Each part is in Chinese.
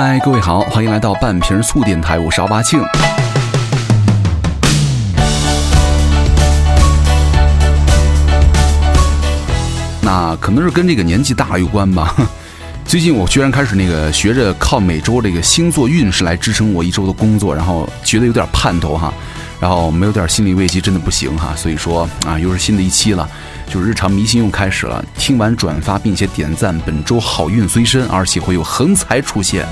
嗨，各位好，欢迎来到半瓶醋电台，我是奥巴庆。那可能是跟这个年纪大有关吧。最近我居然开始那个学着靠每周这个星座运势来支撑我一周的工作，然后觉得有点盼头哈。然后没有点心理慰藉真的不行哈。所以说啊，又是新的一期了，就是日常迷信又开始了。听完转发并且点赞，本周好运随身，而且会有横财出现。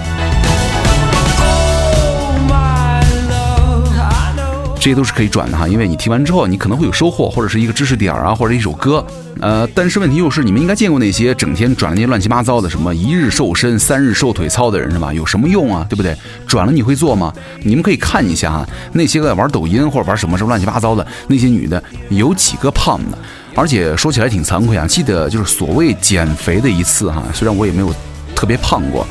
这些都是可以转的哈，因为你听完之后，你可能会有收获，或者是一个知识点啊，或者一首歌。呃，但是问题又是，你们应该见过那些整天转那些乱七八糟的，什么一日瘦身、三日瘦腿操的人是吧？有什么用啊？对不对？转了你会做吗？你们可以看一下哈，那些个玩抖音或者玩什么什么乱七八糟的那些女的，有几个胖的？而且说起来挺惭愧啊，记得就是所谓减肥的一次哈，虽然我也没有特别胖过。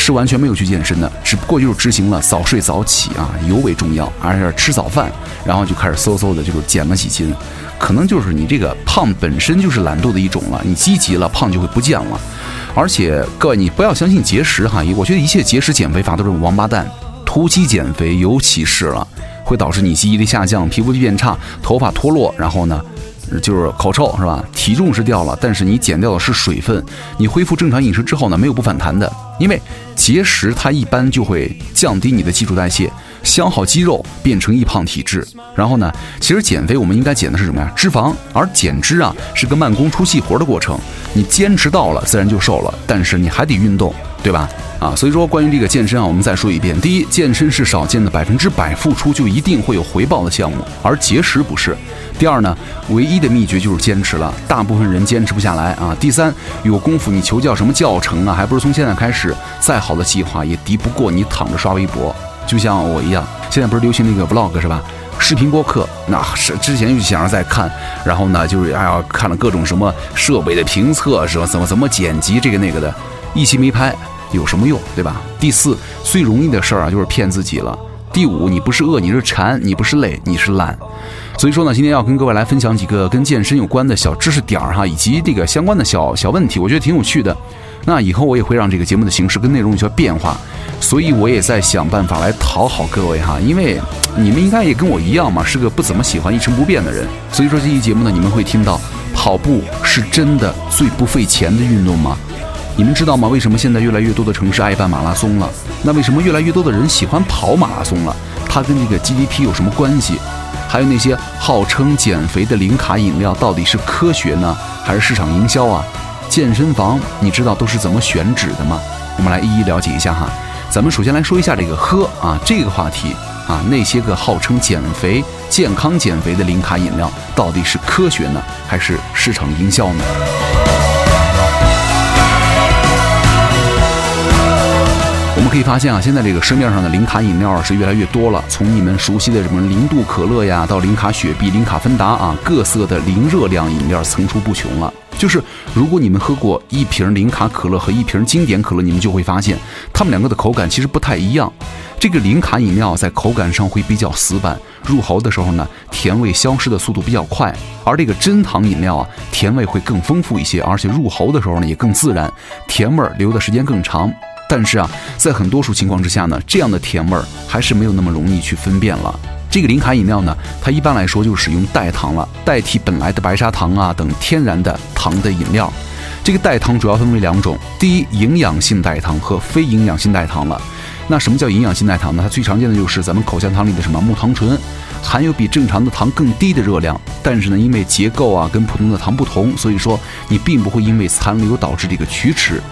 是完全没有去健身的，只不过就是执行了早睡早起啊，尤为重要。而且吃早饭，然后就开始嗖嗖的，就是减了几斤。可能就是你这个胖本身就是懒惰的一种了，你积极了，胖就会不见了。而且各位，你不要相信节食哈，我觉得一切节食减肥法都是王八蛋。突击减肥尤其是了，会导致你记忆力下降、皮肤变差、头发脱落，然后呢？就是口臭是吧？体重是掉了，但是你减掉的是水分。你恢复正常饮食之后呢，没有不反弹的。因为节食它一般就会降低你的基础代谢，消耗肌肉，变成易胖体质。然后呢，其实减肥我们应该减的是什么呀？脂肪。而减脂啊是个慢工出细活的过程，你坚持到了，自然就瘦了。但是你还得运动，对吧？啊，所以说关于这个健身啊，我们再说一遍：第一，健身是少见的百分之百付出就一定会有回报的项目，而节食不是。第二呢，唯一的秘诀就是坚持了，大部分人坚持不下来啊。第三，有功夫你求教什么教程啊，还不如从现在开始。再好的计划也敌不过你躺着刷微博，就像我一样。现在不是流行那个 vlog 是吧？视频播客，那是之前就想着在看，然后呢，就是哎呀看了各种什么设备的评测，什么怎么怎么剪辑这个那个的，一期没拍有什么用，对吧？第四，最容易的事儿啊，就是骗自己了。第五，你不是饿，你是馋；你不是累，你是懒。所以说呢，今天要跟各位来分享几个跟健身有关的小知识点儿哈，以及这个相关的小小问题，我觉得挺有趣的。那以后我也会让这个节目的形式跟内容有些变化，所以我也在想办法来讨好各位哈，因为你们应该也跟我一样嘛，是个不怎么喜欢一成不变的人。所以说这期节目呢，你们会听到跑步是真的最不费钱的运动吗？你们知道吗？为什么现在越来越多的城市爱办马拉松了？那为什么越来越多的人喜欢跑马拉松了？它跟这个 GDP 有什么关系？还有那些号称减肥的零卡饮料，到底是科学呢，还是市场营销啊？健身房你知道都是怎么选址的吗？我们来一一了解一下哈。咱们首先来说一下这个喝啊这个话题啊，那些个号称减肥、健康减肥的零卡饮料，到底是科学呢，还是市场营销呢？以发现啊，现在这个市面上的零卡饮料是越来越多了。从你们熟悉的什么零度可乐呀，到零卡雪碧、零卡芬达啊，各色的零热量饮料层出不穷了。就是如果你们喝过一瓶零卡可乐和一瓶经典可乐，你们就会发现，它们两个的口感其实不太一样。这个零卡饮料在口感上会比较死板，入喉的时候呢，甜味消失的速度比较快；而这个真糖饮料啊，甜味会更丰富一些，而且入喉的时候呢也更自然，甜味儿留的时间更长。但是啊，在很多数情况之下呢，这样的甜味儿还是没有那么容易去分辨了。这个零卡饮料呢，它一般来说就使用代糖了，代替本来的白砂糖啊等天然的糖的饮料。这个代糖主要分为两种，第一，营养性代糖和非营养性代糖了。那什么叫营养性代糖呢？它最常见的就是咱们口香糖里的什么木糖醇，含有比正常的糖更低的热量，但是呢，因为结构啊跟普通的糖不同，所以说你并不会因为残留导致这个龋齿。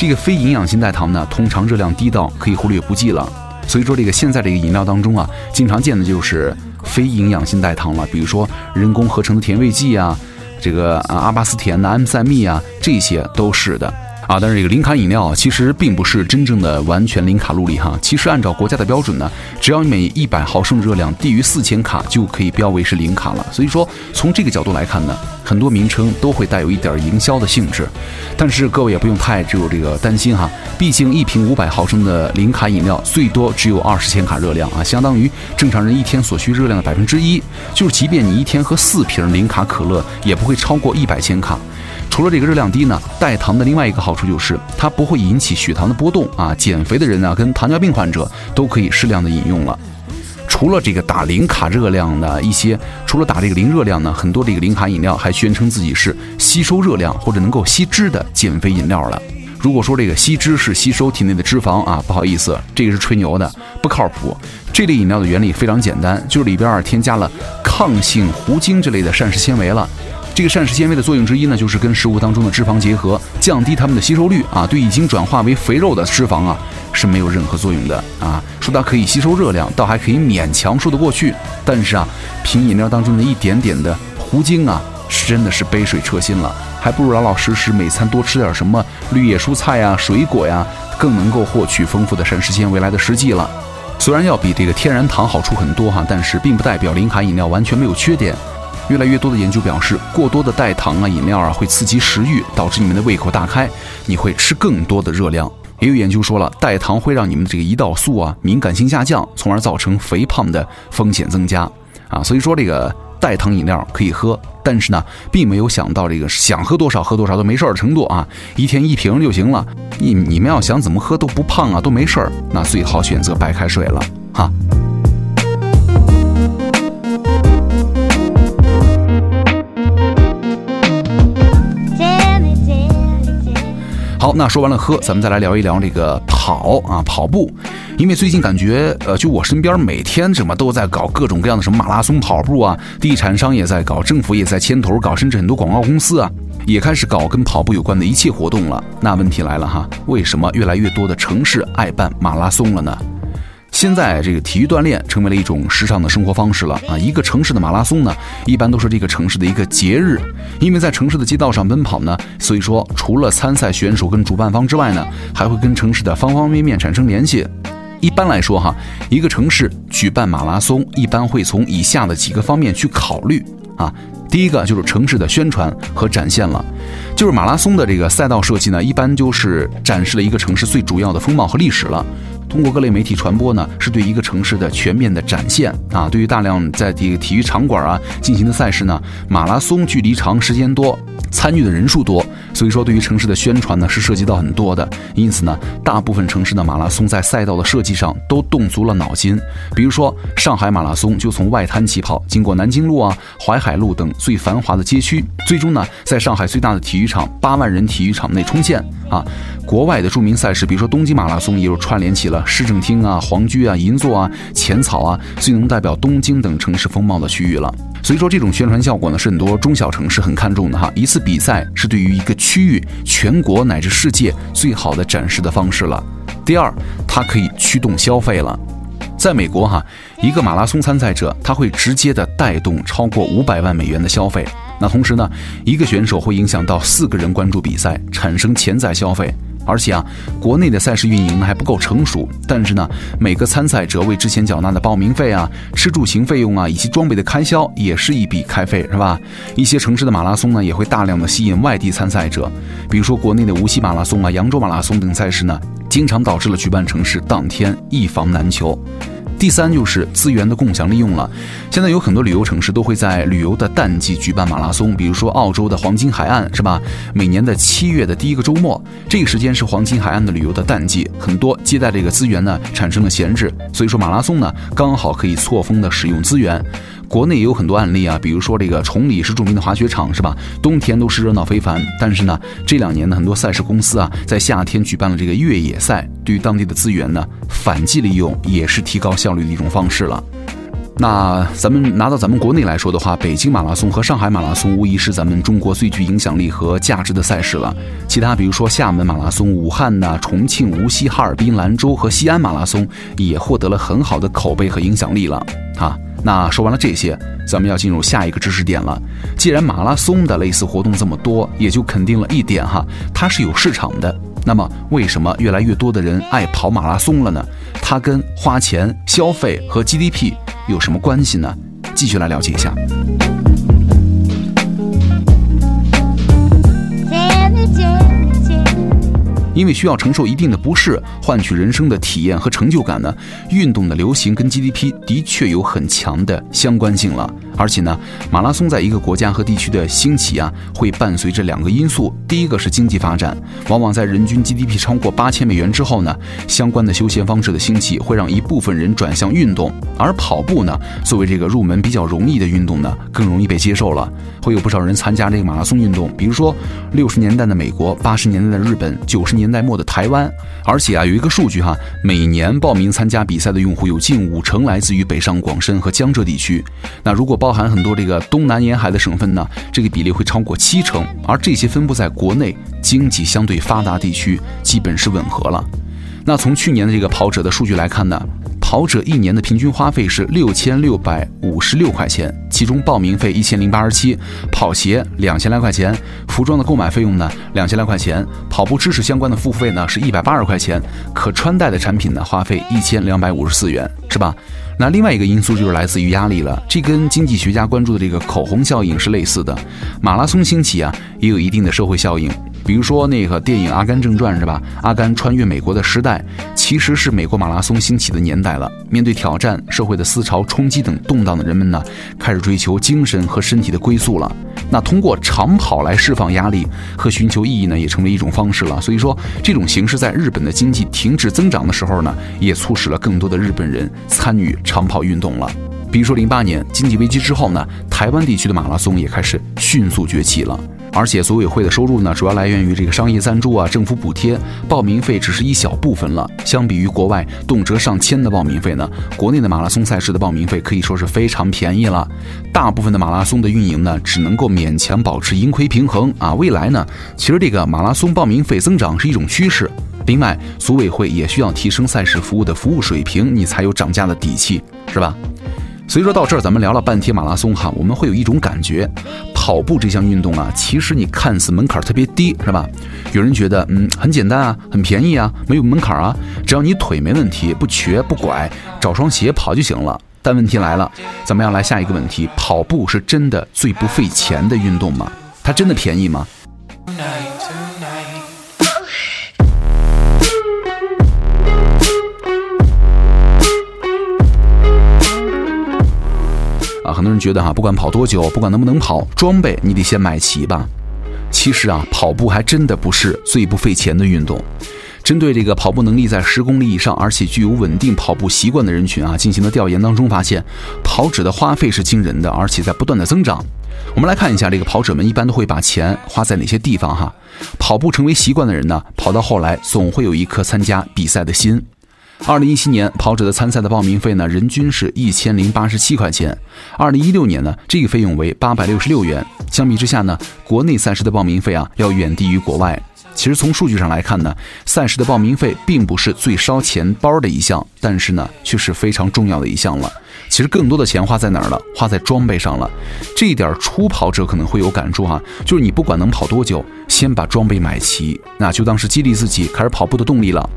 这个非营养性代糖呢，通常热量低到可以忽略不计了。所以说，这个现在这个饮料当中啊，经常见的就是非营养性代糖了，比如说人工合成的甜味剂啊，这个啊阿巴斯甜的安赛蜜啊，这些都是的。啊，但是这个零卡饮料其实并不是真正的完全零卡路里哈。其实按照国家的标准呢，只要每一百毫升热量低于四千卡，就可以标为是零卡了。所以说，从这个角度来看呢，很多名称都会带有一点营销的性质。但是各位也不用太只有这个担心哈，毕竟一瓶五百毫升的零卡饮料最多只有二十千卡热量啊，相当于正常人一天所需热量的百分之一。就是即便你一天喝四瓶零卡可乐，也不会超过一百千卡。除了这个热量低呢，代糖的另外一个好处就是它不会引起血糖的波动啊。减肥的人呢，跟糖尿病患者都可以适量的饮用了。除了这个打零卡热量的一些，除了打这个零热量呢，很多这个零卡饮料还宣称自己是吸收热量或者能够吸脂的减肥饮料了。如果说这个吸脂是吸收体内的脂肪啊，不好意思，这个是吹牛的，不靠谱。这类饮料的原理非常简单，就是里边添加了抗性糊精之类的膳食纤维了。这个膳食纤维的作用之一呢，就是跟食物当中的脂肪结合，降低它们的吸收率啊，对已经转化为肥肉的脂肪啊是没有任何作用的啊。说它可以吸收热量，倒还可以勉强说得过去。但是啊，凭饮料当中的一点点的糊精啊，是真的是杯水车薪了。还不如老老实实每餐多吃点什么绿叶蔬菜呀、水果呀，更能够获取丰富的膳食纤维来的实际了。虽然要比这个天然糖好处很多哈，但是并不代表零卡饮料完全没有缺点。越来越多的研究表示，过多的代糖啊饮料啊会刺激食欲，导致你们的胃口大开，你会吃更多的热量。也有研究说了，代糖会让你们的这个胰岛素啊敏感性下降，从而造成肥胖的风险增加啊。所以说这个。代糖饮料可以喝，但是呢，并没有想到这个想喝多少喝多少都没事儿的程度啊，一天一瓶就行了。你你们要想怎么喝都不胖啊，都没事儿，那最好选择白开水了哈。好，那说完了喝，咱们再来聊一聊这个跑啊，跑步。因为最近感觉，呃，就我身边每天什么都在搞各种各样的什么马拉松跑步啊，地产商也在搞，政府也在牵头搞，甚至很多广告公司啊也开始搞跟跑步有关的一切活动了。那问题来了哈，为什么越来越多的城市爱办马拉松了呢？现在这个体育锻炼成为了一种时尚的生活方式了啊！一个城市的马拉松呢，一般都是这个城市的一个节日，因为在城市的街道上奔跑呢，所以说除了参赛选手跟主办方之外呢，还会跟城市的方方面面产生联系。一般来说哈，一个城市举办马拉松，一般会从以下的几个方面去考虑啊。第一个就是城市的宣传和展现了，就是马拉松的这个赛道设计呢，一般就是展示了一个城市最主要的风貌和历史了。通过各类媒体传播呢，是对一个城市的全面的展现啊。对于大量在这个体育场馆啊进行的赛事呢，马拉松距离长、时间多，参与的人数多，所以说对于城市的宣传呢是涉及到很多的。因此呢，大部分城市的马拉松在赛道的设计上都动足了脑筋。比如说上海马拉松就从外滩起跑，经过南京路啊、淮海路等最繁华的街区，最终呢在上海最大的体育场八万人体育场内冲线啊。国外的著名赛事，比如说东京马拉松，也就串联起了市政厅啊、皇居啊、银座啊、浅草啊，最能代表东京等城市风貌的区域了。所以说，这种宣传效果呢，是很多中小城市很看重的哈。一次比赛是对于一个区域、全国乃至世界最好的展示的方式了。第二，它可以驱动消费了。在美国哈，一个马拉松参赛者他会直接的带动超过五百万美元的消费。那同时呢，一个选手会影响到四个人关注比赛，产生潜在消费。而且啊，国内的赛事运营还不够成熟，但是呢，每个参赛者为之前缴纳的报名费啊、吃住行费用啊以及装备的开销，也是一笔开费，是吧？一些城市的马拉松呢，也会大量的吸引外地参赛者，比如说国内的无锡马拉松啊、扬州马拉松等赛事呢，经常导致了举办城市当天一房难求。第三就是资源的共享利用了。现在有很多旅游城市都会在旅游的淡季举办马拉松，比如说澳洲的黄金海岸，是吧？每年的七月的第一个周末，这个时间是黄金海岸的旅游的淡季，很多接待这个资源呢产生了闲置，所以说马拉松呢刚好可以错峰的使用资源。国内也有很多案例啊，比如说这个崇礼是著名的滑雪场，是吧？冬天都是热闹非凡，但是呢，这两年呢，很多赛事公司啊，在夏天举办了这个越野赛，对于当地的资源呢，反季利用也是提高效率的一种方式了。那咱们拿到咱们国内来说的话，北京马拉松和上海马拉松无疑是咱们中国最具影响力和价值的赛事了。其他比如说厦门马拉松、武汉呐、重庆、无锡、哈尔滨、兰州和西安马拉松，也获得了很好的口碑和影响力了啊。那说完了这些，咱们要进入下一个知识点了。既然马拉松的类似活动这么多，也就肯定了一点哈，它是有市场的。那么，为什么越来越多的人爱跑马拉松了呢？它跟花钱、消费和 GDP 有什么关系呢？继续来了解一下。因为需要承受一定的不适，换取人生的体验和成就感呢，运动的流行跟 GDP 的确有很强的相关性了。而且呢，马拉松在一个国家和地区的兴起啊，会伴随着两个因素。第一个是经济发展，往往在人均 GDP 超过八千美元之后呢，相关的休闲方式的兴起，会让一部分人转向运动。而跑步呢，作为这个入门比较容易的运动呢，更容易被接受了。会有不少人参加这个马拉松运动，比如说六十年代的美国，八十年代的日本，九十年代末的台湾。而且啊，有一个数据哈，每年报名参加比赛的用户有近五成来自于北上广深和江浙地区。那如果报包含很多这个东南沿海的省份呢，这个比例会超过七成，而这些分布在国内经济相对发达地区，基本是吻合了。那从去年的这个跑者的数据来看呢，跑者一年的平均花费是六千六百五十六块钱，其中报名费一千零八十七，跑鞋两千来块钱，服装的购买费用呢两千来块钱，跑步知识相关的付费呢是一百八十块钱，可穿戴的产品呢花费一千两百五十四元，是吧？那另外一个因素就是来自于压力了，这跟经济学家关注的这个口红效应是类似的。马拉松兴起啊，也有一定的社会效应。比如说那个电影《阿甘正传》是吧？阿甘穿越美国的时代，其实是美国马拉松兴起的年代了。面对挑战、社会的思潮冲击等动荡的人们呢，开始追求精神和身体的归宿了。那通过长跑来释放压力和寻求意义呢，也成为一种方式了。所以说，这种形式在日本的经济停止增长的时候呢，也促使了更多的日本人参与长跑运动了。比如说零八年经济危机之后呢，台湾地区的马拉松也开始迅速崛起了。而且组委会的收入呢，主要来源于这个商业赞助啊、政府补贴，报名费只是一小部分了。相比于国外动辄上千的报名费呢，国内的马拉松赛事的报名费可以说是非常便宜了。大部分的马拉松的运营呢，只能够勉强保持盈亏平衡啊。未来呢，其实这个马拉松报名费增长是一种趋势。另外，组委会也需要提升赛事服务的服务水平，你才有涨价的底气，是吧？所以说到这儿，咱们聊了半天马拉松哈，我们会有一种感觉，跑步这项运动啊，其实你看似门槛特别低，是吧？有人觉得嗯很简单啊，很便宜啊，没有门槛啊，只要你腿没问题，不瘸不拐，找双鞋跑就行了。但问题来了，咱们要来下一个问题：跑步是真的最不费钱的运动吗？它真的便宜吗？很多人觉得哈，不管跑多久，不管能不能跑，装备你得先买齐吧。其实啊，跑步还真的不是最不费钱的运动。针对这个跑步能力在十公里以上，而且具有稳定跑步习惯的人群啊，进行了调研当中发现，跑者的花费是惊人的，而且在不断的增长。我们来看一下，这个跑者们一般都会把钱花在哪些地方哈？跑步成为习惯的人呢，跑到后来总会有一颗参加比赛的心。二零一七年跑者的参赛的报名费呢，人均是一千零八十七块钱。二零一六年呢，这个费用为八百六十六元。相比之下呢，国内赛事的报名费啊，要远低于国外。其实从数据上来看呢，赛事的报名费并不是最烧钱包的一项，但是呢，却是非常重要的一项了。其实更多的钱花在哪儿了？花在装备上了。这一点初跑者可能会有感触哈，就是你不管能跑多久，先把装备买齐，那就当是激励自己开始跑步的动力了。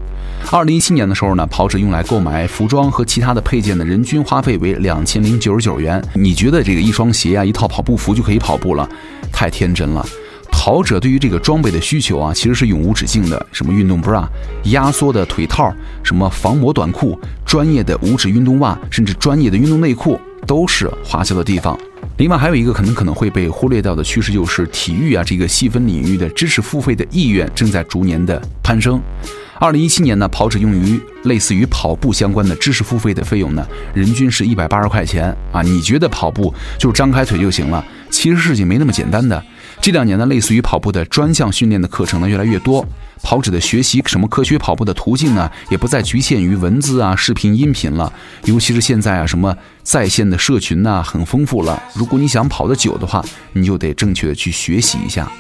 二零一七年的时候呢，跑者用来购买服装和其他的配件的人均花费为两千零九十九元。你觉得这个一双鞋啊，一套跑步服就可以跑步了？太天真了。跑者对于这个装备的需求啊，其实是永无止境的。什么运动 bra、压缩的腿套、什么防磨短裤、专业的五指运动袜，甚至专业的运动内裤，都是花销的地方。另外还有一个可能可能会被忽略掉的趋势，就是体育啊这个细分领域的知识付费的意愿正在逐年的攀升。二零一七年呢，跑者用于类似于跑步相关的知识付费的费用呢，人均是一百八十块钱啊。你觉得跑步就是张开腿就行了？其实事情没那么简单的。这两年呢，类似于跑步的专项训练的课程呢越来越多，跑者的学习什么科学跑步的途径呢，也不再局限于文字啊、视频、音频了。尤其是现在啊，什么在线的社群呐，很丰富了。如果你想跑得久的话，你就得正确的去学习一下。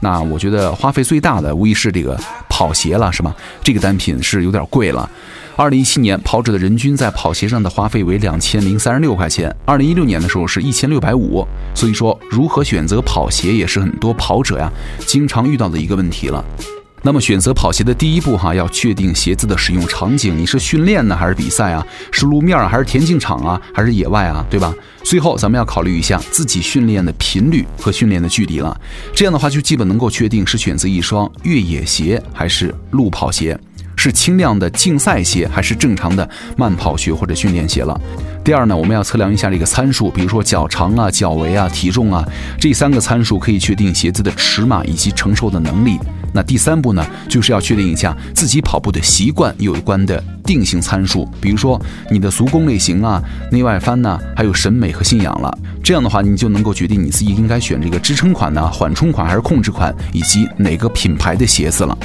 那我觉得花费最大的无疑是这个跑鞋了，是吧？这个单品是有点贵了。二零一七年跑者的人均在跑鞋上的花费为两千零三十六块钱，二零一六年的时候是一千六百五。所以说，如何选择跑鞋也是很多跑者呀经常遇到的一个问题了。那么选择跑鞋的第一步哈，要确定鞋子的使用场景，你是训练呢还是比赛啊？是路面啊还是田径场啊还是野外啊？对吧？最后咱们要考虑一下自己训练的频率和训练的距离了。这样的话就基本能够确定是选择一双越野鞋还是路跑鞋，是轻量的竞赛鞋还是正常的慢跑鞋或者训练鞋了。第二呢，我们要测量一下这个参数，比如说脚长啊、脚围啊、体重啊，这三个参数可以确定鞋子的尺码以及承受的能力。那第三步呢，就是要确定一下自己跑步的习惯有关的定性参数，比如说你的足弓类型啊、内外翻呢，还有审美和信仰了。这样的话，你就能够决定你自己应该选这个支撑款呢、缓冲款还是控制款，以及哪个品牌的鞋子了。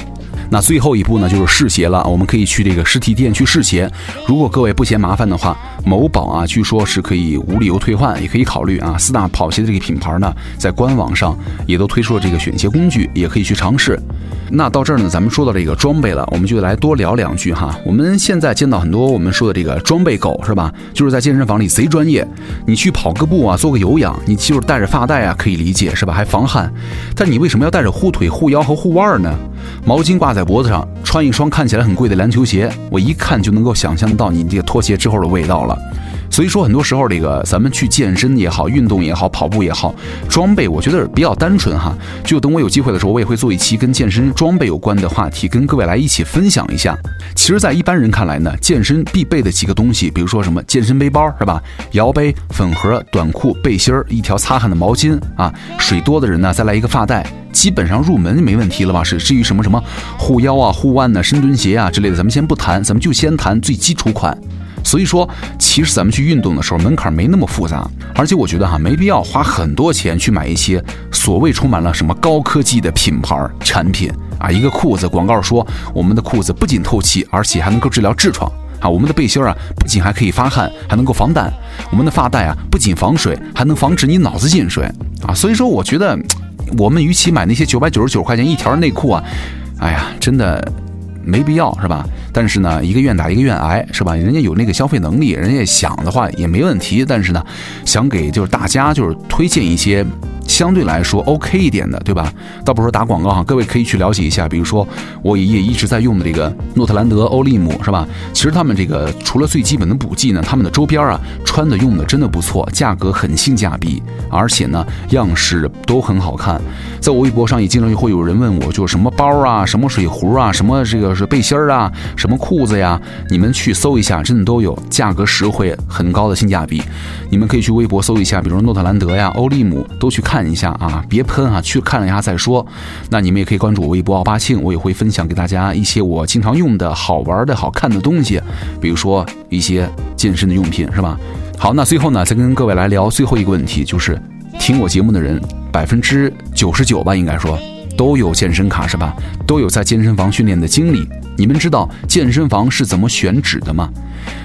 那最后一步呢，就是试鞋了。我们可以去这个实体店去试鞋。如果各位不嫌麻烦的话，某宝啊，据说是可以无理由退换，也可以考虑啊。四大跑鞋的这个品牌呢，在官网上也都推出了这个选鞋工具，也可以去尝试。那到这儿呢，咱们说到这个装备了，我们就来多聊两句哈。我们现在见到很多我们说的这个装备狗是吧？就是在健身房里贼专业，你去跑个步啊，做个有氧，你就是带着发带啊，可以理解是吧？还防汗，但你为什么要带着护腿、护腰和护腕呢？毛巾挂在脖子上，穿一双看起来很贵的篮球鞋，我一看就能够想象到你这个拖鞋之后的味道了。所以说，很多时候这个咱们去健身也好，运动也好，跑步也好，装备我觉得比较单纯哈。就等我有机会的时候，我也会做一期跟健身装备有关的话题，跟各位来一起分享一下。其实，在一般人看来呢，健身必备的几个东西，比如说什么健身背包是吧？摇杯、粉盒、短裤、背心儿、一条擦汗的毛巾啊，水多的人呢，再来一个发带，基本上入门没问题了吧？是至于什么什么护腰啊、护腕呢、深蹲鞋啊之类的，咱们先不谈，咱们就先谈最基础款。所以说，其实咱们去运动的时候门槛没那么复杂，而且我觉得哈，没必要花很多钱去买一些所谓充满了什么高科技的品牌产品啊。一个裤子广告说，我们的裤子不仅透气，而且还能够治疗痔疮啊。我们的背心啊，不仅还可以发汗，还能够防弹。我们的发带啊，不仅防水，还能防止你脑子进水啊。所以说，我觉得我们与其买那些九百九十九块钱一条的内裤啊，哎呀，真的。没必要是吧？但是呢，一个愿打一个愿挨是吧？人家有那个消费能力，人家想的话也没问题。但是呢，想给就是大家就是推荐一些。相对来说 OK 一点的，对吧？倒不是说打广告哈，各位可以去了解一下。比如说，我也一直在用的这个诺特兰德欧利姆，是吧？其实他们这个除了最基本的补剂呢，他们的周边啊，穿的用的真的不错，价格很性价比，而且呢，样式都很好看。在我微博上也经常会有人问我，就是什么包啊，什么水壶啊，什么这个是背心儿啊，什么裤子呀，你们去搜一下，真的都有，价格实惠，很高的性价比。你们可以去微博搜一下，比如诺特兰德呀、欧利姆，都去。看一下啊，别喷啊，去看了一下再说。那你们也可以关注我微博奥巴庆，我也会分享给大家一些我经常用的好玩的好看的东西，比如说一些健身的用品，是吧？好，那最后呢，再跟各位来聊最后一个问题，就是听我节目的人百分之九十九吧，应该说都有健身卡是吧？都有在健身房训练的经历。你们知道健身房是怎么选址的吗？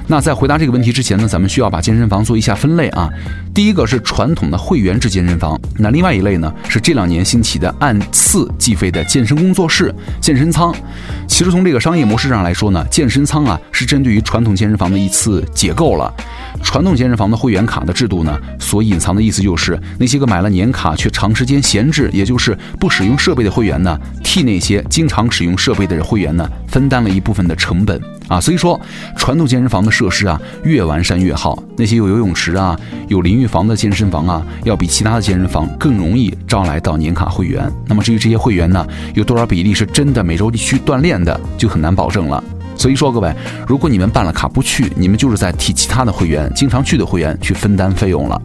那在回答这个问题之前呢，咱们需要把健身房做一下分类啊。第一个是传统的会员制健身房，那另外一类呢是这两年兴起的按次计费的健身工作室、健身仓。其实从这个商业模式上来说呢，健身仓啊是针对于传统健身房的一次解构了。传统健身房的会员卡的制度呢，所隐藏的意思就是那些个买了年卡却长时间闲置，也就是不使用设备的会员呢，替那些经常使用设备的会员呢。分担了一部分的成本啊，所以说传统健身房的设施啊越完善越好。那些有游泳池啊、有淋浴房的健身房啊，要比其他的健身房更容易招来到年卡会员。那么至于这些会员呢，有多少比例是真的每周去锻炼的，就很难保证了。所以说各位，如果你们办了卡不去，你们就是在替其他的会员、经常去的会员去分担费用了。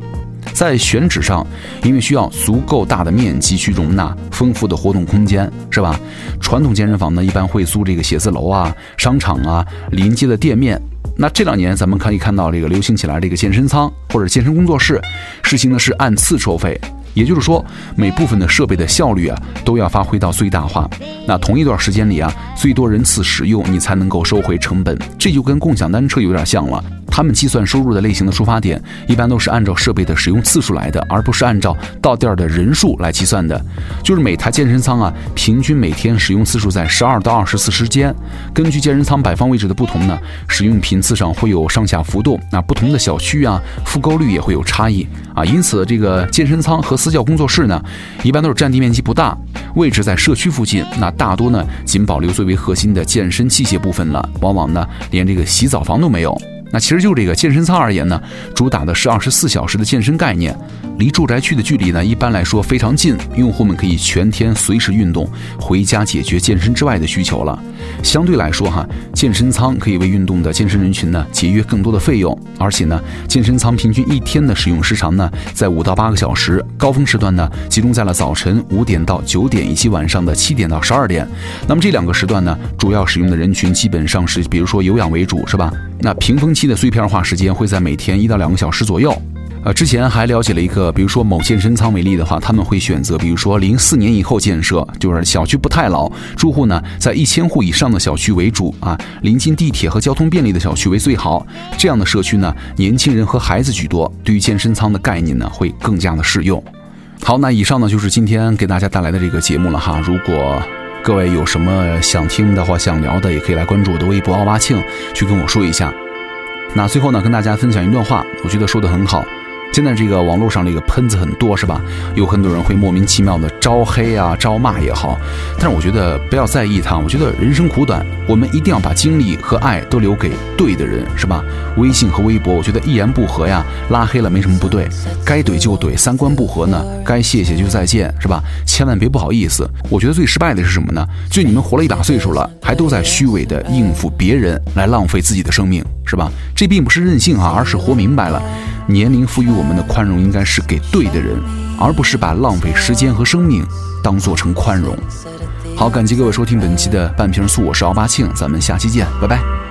在选址上，因为需要足够大的面积去容纳丰富的活动空间，是吧？传统健身房呢，一般会租这个写字楼啊、商场啊、临街的店面。那这两年咱们可以看到，这个流行起来这个健身仓或者健身工作室，实行的是按次收费。也就是说，每部分的设备的效率啊，都要发挥到最大化。那同一段时间里啊，最多人次使用，你才能够收回成本。这就跟共享单车有点像了。他们计算收入的类型的出发点，一般都是按照设备的使用次数来的，而不是按照到店儿的人数来计算的。就是每台健身仓啊，平均每天使用次数在十二到二十次之间。根据健身仓摆放位置的不同呢，使用频次上会有上下浮动。那不同的小区啊，复购率也会有差异啊。因此，这个健身仓和私教工作室呢，一般都是占地面积不大，位置在社区附近。那大多呢，仅保留最为核心的健身器械部分了，往往呢，连这个洗澡房都没有。那其实就这个健身操而言呢，主打的是二十四小时的健身概念，离住宅区的距离呢一般来说非常近，用户们可以全天随时运动，回家解决健身之外的需求了。相对来说哈，健身舱可以为运动的健身人群呢节约更多的费用，而且呢，健身舱平均一天的使用时长呢在五到八个小时，高峰时段呢集中在了早晨五点到九点以及晚上的七点到十二点。那么这两个时段呢，主要使用的人群基本上是比如说有氧为主，是吧？那平峰期的碎片化时间会在每天一到两个小时左右。呃，之前还了解了一个，比如说某健身仓为例的话，他们会选择，比如说零四年以后建设，就是小区不太老，住户呢在一千户以上的小区为主啊，临近地铁和交通便利的小区为最好。这样的社区呢，年轻人和孩子居多，对于健身仓的概念呢会更加的适用。好，那以上呢就是今天给大家带来的这个节目了哈。如果各位有什么想听的或想聊的，也可以来关注我的微博奥巴庆，去跟我说一下。那最后呢，跟大家分享一段话，我觉得说的很好。现在这个网络上这个喷子很多是吧？有很多人会莫名其妙的招黑啊、招骂也好，但是我觉得不要在意他。我觉得人生苦短，我们一定要把精力和爱都留给对的人，是吧？微信和微博，我觉得一言不合呀，拉黑了没什么不对，该怼就怼，三观不合呢，该谢谢就再见，是吧？千万别不好意思。我觉得最失败的是什么呢？就你们活了一把岁数了，还都在虚伪的应付别人，来浪费自己的生命，是吧？这并不是任性啊，而是活明白了。年龄赋予我们的宽容，应该是给对的人，而不是把浪费时间和生命当做成宽容。好，感谢各位收听本期的半瓶醋，我是奥巴庆，咱们下期见，拜拜。